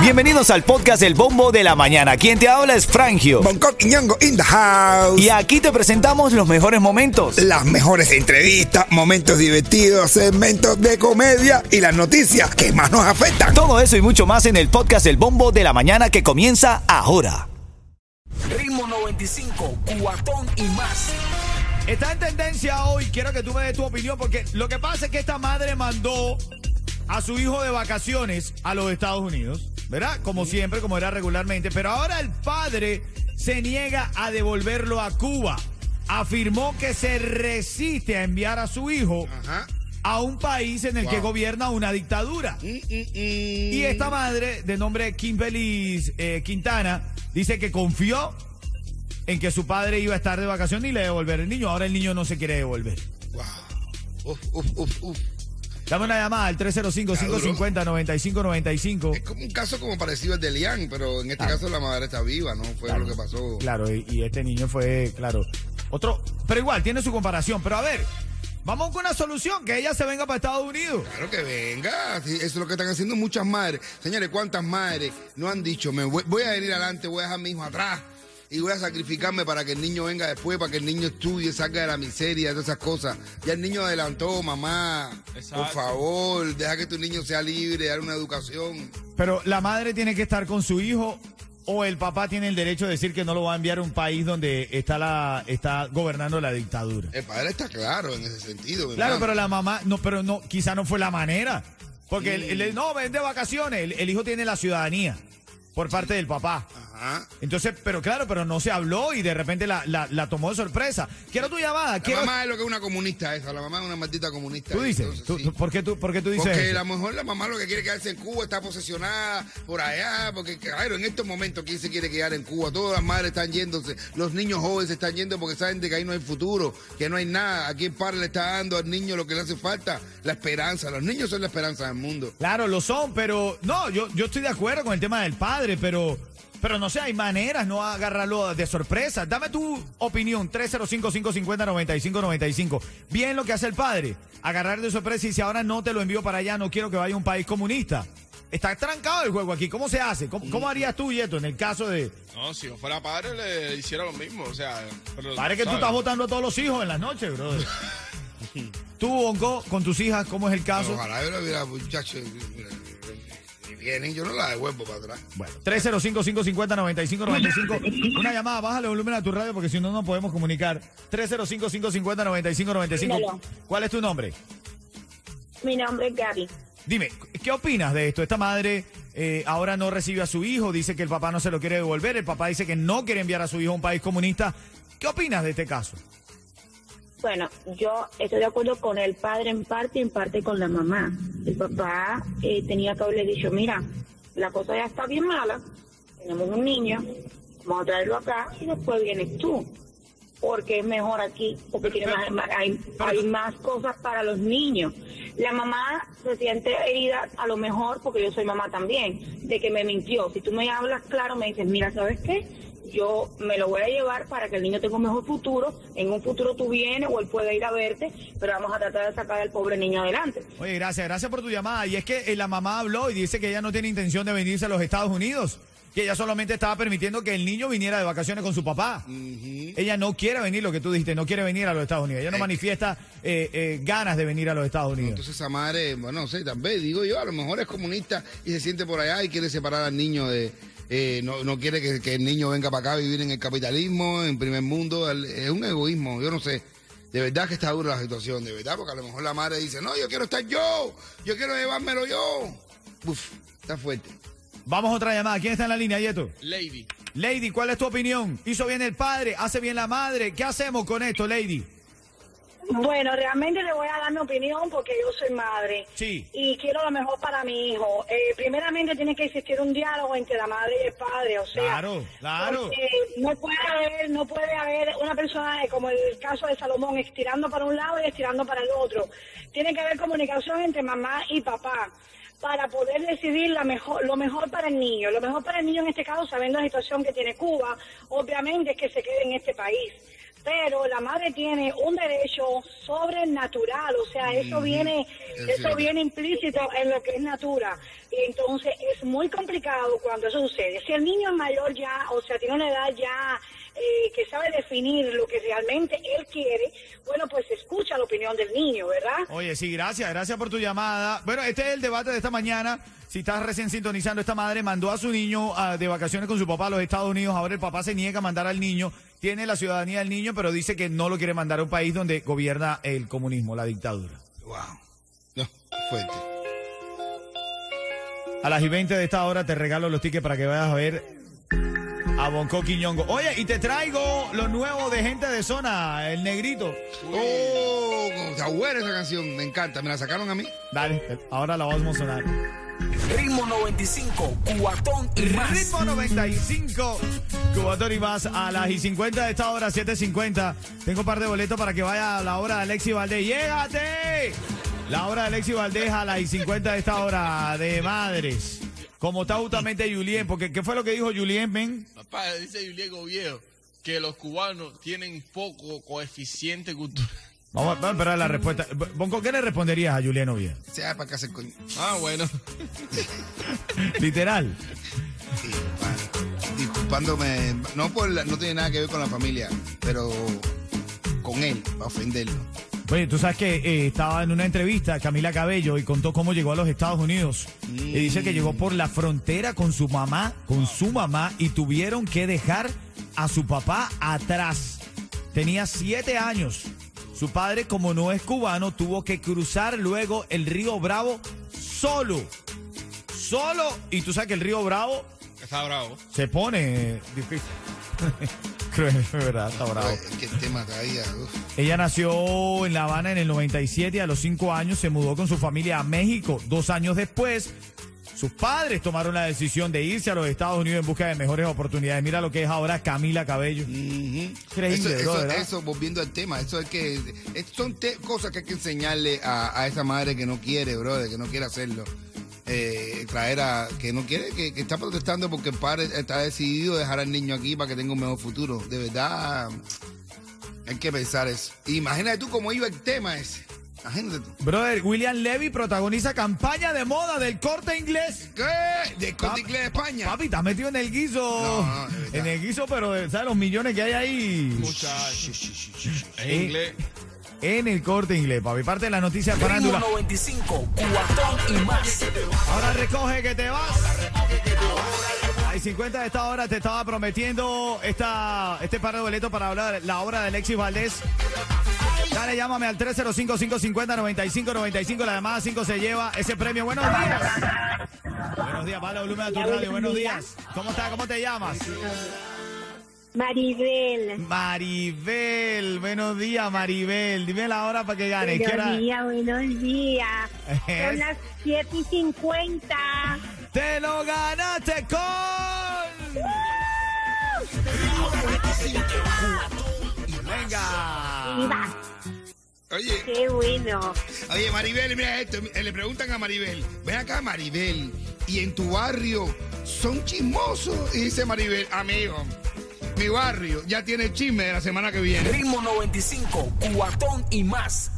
Bienvenidos al podcast El Bombo de la Mañana. Quien te habla es Frangio. Bangkok y Ñongo in the house. Y aquí te presentamos los mejores momentos. Las mejores entrevistas, momentos divertidos, segmentos de comedia y las noticias que más nos afectan. Todo eso y mucho más en el podcast El Bombo de la Mañana que comienza ahora. Ritmo 95, cuatón y más. Está en tendencia hoy, quiero que tú me des tu opinión, porque lo que pasa es que esta madre mandó a su hijo de vacaciones a los Estados Unidos, ¿verdad? Como siempre, como era regularmente, pero ahora el padre se niega a devolverlo a Cuba. Afirmó que se resiste a enviar a su hijo Ajá. a un país en el que gobierna una dictadura. Mm, mm, mm. Y esta madre, de nombre Kimberly eh, Quintana, dice que confió en que su padre iba a estar de vacaciones y le devolver el niño. Ahora el niño no se quiere devolver. Wow. Uf, uf, uf, uf. Dame una llamada al 305-550-9595. Es como un caso como parecido al de Lian, pero en este Claro. caso la madre está viva, ¿no? Fue Claro. lo que pasó. Claro, y, y este niño fue, claro, otro, pero igual, tiene su comparación. Pero a ver, vamos con una solución, que ella se venga para Estados Unidos. Claro que venga, eso es lo que están haciendo muchas madres. Señores, ¿cuántas madres no han dicho, me voy, voy a venir adelante, voy a dejar a mi hijo atrás y voy a sacrificarme para que el niño venga después, para que el niño estudie, salga de la miseria, de todas esas cosas? Ya el niño adelantó, mamá, por favor, deja que tu niño sea libre, dar una educación. Pero la madre tiene que estar con su hijo o el papá tiene el derecho de decir que no lo va a enviar a un país donde está la está gobernando la dictadura. El padre está claro en ese sentido. Claro, pero la mamá, no, pero no, quizá no fue la manera. Porque el- el- no, ven de vacaciones. El, el hijo tiene la ciudadanía por parte del papá. Ajá. Entonces, pero claro, pero no se habló y de repente la, la- la tomó de sorpresa. Quiero tu llamada. La Quiero, mamá es lo que es una comunista esa, la mamá es una maldita comunista. tú dices, Entonces, tú- sí. tú- ¿por, qué tú, ¿por qué tú dices Porque eso? a lo mejor la mamá lo que quiere quedarse en Cuba está posesionada por allá, porque claro, en estos momentos quién se quiere quedar en Cuba, todas las madres están yéndose, los niños jóvenes se están yendo porque saben de que ahí no hay futuro, que no hay nada, aquí el padre le está dando al niño lo que le hace falta, la esperanza, los niños son la esperanza del mundo. Claro, lo son, pero no, yo, yo estoy de acuerdo con el tema del padre, pero, pero no sé, hay maneras, no agarrarlo de sorpresa. Dame tu opinión, 305-550-9595. Bien lo que hace el padre, agarrar de sorpresa y si ahora no te lo envío para allá, no quiero que vaya a un país comunista. Está trancado el juego aquí. ¿Cómo se hace? ¿Cómo, cómo harías tú, Yeto, en el caso de... No, si yo fuera padre le hiciera lo mismo, o sea... Pero, Parece que tú ¿sabes? estás votando a todos los hijos en las noches, brother. Tú, Bongo, con tus hijas, ¿cómo es el caso? Ojalá yo lo hubiera, muchacho, y vienen, yo no la devuelvo para atrás. Bueno, 305-550-9595. Una llamada, bájale el volumen a tu radio porque si no, no podemos comunicar. 305-550-9595. Dímelo. ¿Cuál es tu nombre? Mi nombre es Gaby. Dime, ¿qué opinas de esto? Esta madre eh, ahora no recibe a su hijo, dice que el papá no se lo quiere devolver, el papá dice que no quiere enviar a su hijo a un país comunista. ¿Qué opinas de este caso? Bueno, yo estoy de acuerdo con el padre en parte y en parte con la mamá. El papá eh, tenía que haberle dicho, mira, la cosa ya está bien mala, tenemos un niño, vamos a traerlo acá y después vienes tú. Porque es mejor aquí, porque tiene más, hay, hay más cosas para los niños. La mamá se siente herida, a lo mejor, porque yo soy mamá también, de que me mintió. Si tú me hablas claro, me dices, mira, ¿sabes qué? Yo me lo voy a llevar para que el niño tenga un mejor futuro. En un futuro tú vienes o él puede ir a verte, pero vamos a tratar de sacar al pobre niño adelante. Oye, gracias, gracias por tu llamada. Y es que eh, la mamá habló y dice que ella no tiene intención de venirse a los Estados Unidos, que ella solamente estaba permitiendo que el niño viniera de vacaciones con su papá. Ella no quiere venir, lo que tú dijiste, no quiere venir a los Estados Unidos. Ella no Eh. manifiesta eh, eh, ganas de venir a los Estados Unidos. Entonces esa madre, bueno, no sé, tal vez, digo yo, a lo mejor es comunista y se siente por allá y quiere separar al niño de... eh, no, no quiere que, que el niño venga para acá a vivir en el capitalismo, en primer mundo. el- Es un egoísmo, yo no sé. De verdad que está dura la situación, de verdad, porque a lo mejor la madre dice, no, yo quiero estar yo, yo quiero llevármelo yo. Uf, está fuerte. Vamos a otra llamada. ¿Quién está en la línea, Yeto? Lady. Lady, ¿cuál es tu opinión? ¿Hizo bien el padre? ¿Hace bien la madre? ¿Qué hacemos con esto, Lady? Bueno, realmente le voy a dar mi opinión porque yo soy madre. Sí. Y quiero lo mejor para mi hijo. Eh, primeramente tiene que existir un diálogo entre la madre y el padre, o sea. Claro, claro. no puede haber, no puede haber una persona eh, como el caso de Salomón estirando para un lado y estirando para el otro. Tiene que haber comunicación entre mamá y papá para poder decidir la mejor, lo mejor para el niño. Lo mejor para el niño en este caso, sabiendo la situación que tiene Cuba, obviamente es que se quede en este país pero la madre tiene un derecho sobrenatural, o sea, eso viene, Es eso cierto. viene implícito en lo que es natura. Y entonces es muy complicado cuando eso sucede. Si el niño es mayor ya, o sea, tiene una edad ya eh, que sabe definir lo que realmente él quiere, bueno, pues escucha la opinión del niño, ¿verdad? Oye, sí, gracias, gracias por tu llamada. Bueno, este es el debate de esta mañana. Si estás recién sintonizando, esta madre mandó a su niño ah, de vacaciones con su papá a los Estados Unidos. Ahora el papá se niega a mandar al niño. Tiene la ciudadanía del niño, pero dice que no lo quiere mandar a un país donde gobierna el comunismo, la dictadura. Wow. No, fuerte. A las y 20 de esta hora te regalo los tickets para que vayas a ver a Bonco Quiñongo. Oye, y te traigo lo nuevo de gente de zona, el negrito. Oh, está buena esa canción, me encanta. ¿Me la sacaron a mí? Dale, ahora la vamos a sonar. Ritmo 95, cuatón y más. Ritmo 95, Cubatón y más a las y 50 de esta hora, 7.50. Tengo un par de boletos para que vaya a la hora de Alexi Valdés. ¡Llégate! La hora de Alexi Valdés a las y 50 de esta hora de madres. Como está justamente Julien, porque ¿qué fue lo que dijo Julien, men? Papá, dice Julián Viejo que los cubanos tienen poco coeficiente cultural. Vamos, vamos a esperar la respuesta. Bonco, ¿qué le responderías a Julien Oviedo? Sea para casa el coño. Ah, bueno. Literal. Disculpándome, no por la- no tiene nada que ver con la familia, pero con él, para ofenderlo. Oye, tú sabes que eh, estaba en una entrevista Camila Cabello y contó cómo llegó a los Estados Unidos. Y dice que llegó por la frontera con su mamá, con su mamá, y tuvieron que dejar a su papá atrás. Tenía siete años. Su padre, como no es cubano, tuvo que cruzar luego el río Bravo solo. Solo. Y tú sabes que el río Bravo Está bravo. se pone difícil. Cruel, verdad, está bravo. Es que el tema caía. Ella nació en La Habana en el 97 y a los 5 años se mudó con su familia a México. Dos años después, sus padres tomaron la decisión de irse a los Estados Unidos en busca de mejores oportunidades. Mira lo que es ahora Camila Cabello. Increíble, eso, bro, eso, volviendo al tema, eso es que es- son cosas que hay que enseñarle a, a esa madre que no quiere, brother, que no quiere hacerlo. Eh, traer a que no quiere, que, que está protestando porque el padre está decidido a dejar al niño aquí para que tenga un mejor futuro. De verdad, hay que pensar eso. Imagínate tú cómo iba el tema ese. Imagínate tú. Brother, William Levy protagoniza campaña de moda del corte inglés. ¿Qué? ¿De Corte Papi- Inglés de España? Papi, estás metido en el guiso. No, en el guiso, pero de- ¿sabes los millones que hay ahí? Muchachos. En Eh, inglés. En el corte inglés, papi. Parte de la noticia farándula. 95, cuatón y más. Ahora recoge que te vas. Hay 50 de esta hora te estaba prometiendo esta, este par de boletos para hablar la obra de Alexis Valdés. Dale, llámame al 305-550-9595. La llamada 5 se lleva ese premio. Buenos días. Buenos días, para volumen a tu radio. Buenos días. ¿Cómo estás? ¿Cómo te llamas? Maribel. Maribel. Buenos días, Maribel. Dime la hora para que ganes. ¿Qué Buenos días, buenos días. Son las 7 y 50. ¡Te lo ganaste con! Venga. Viva. Oye, Qué bueno. Oye, Maribel, mira esto. eh, Le preguntan a Maribel, ven acá, Maribel, y en tu barrio son chismosos. Y dice Maribel, amigo, mi barrio ya tiene chisme de la semana que viene. Ritmo 95, cuatón y más.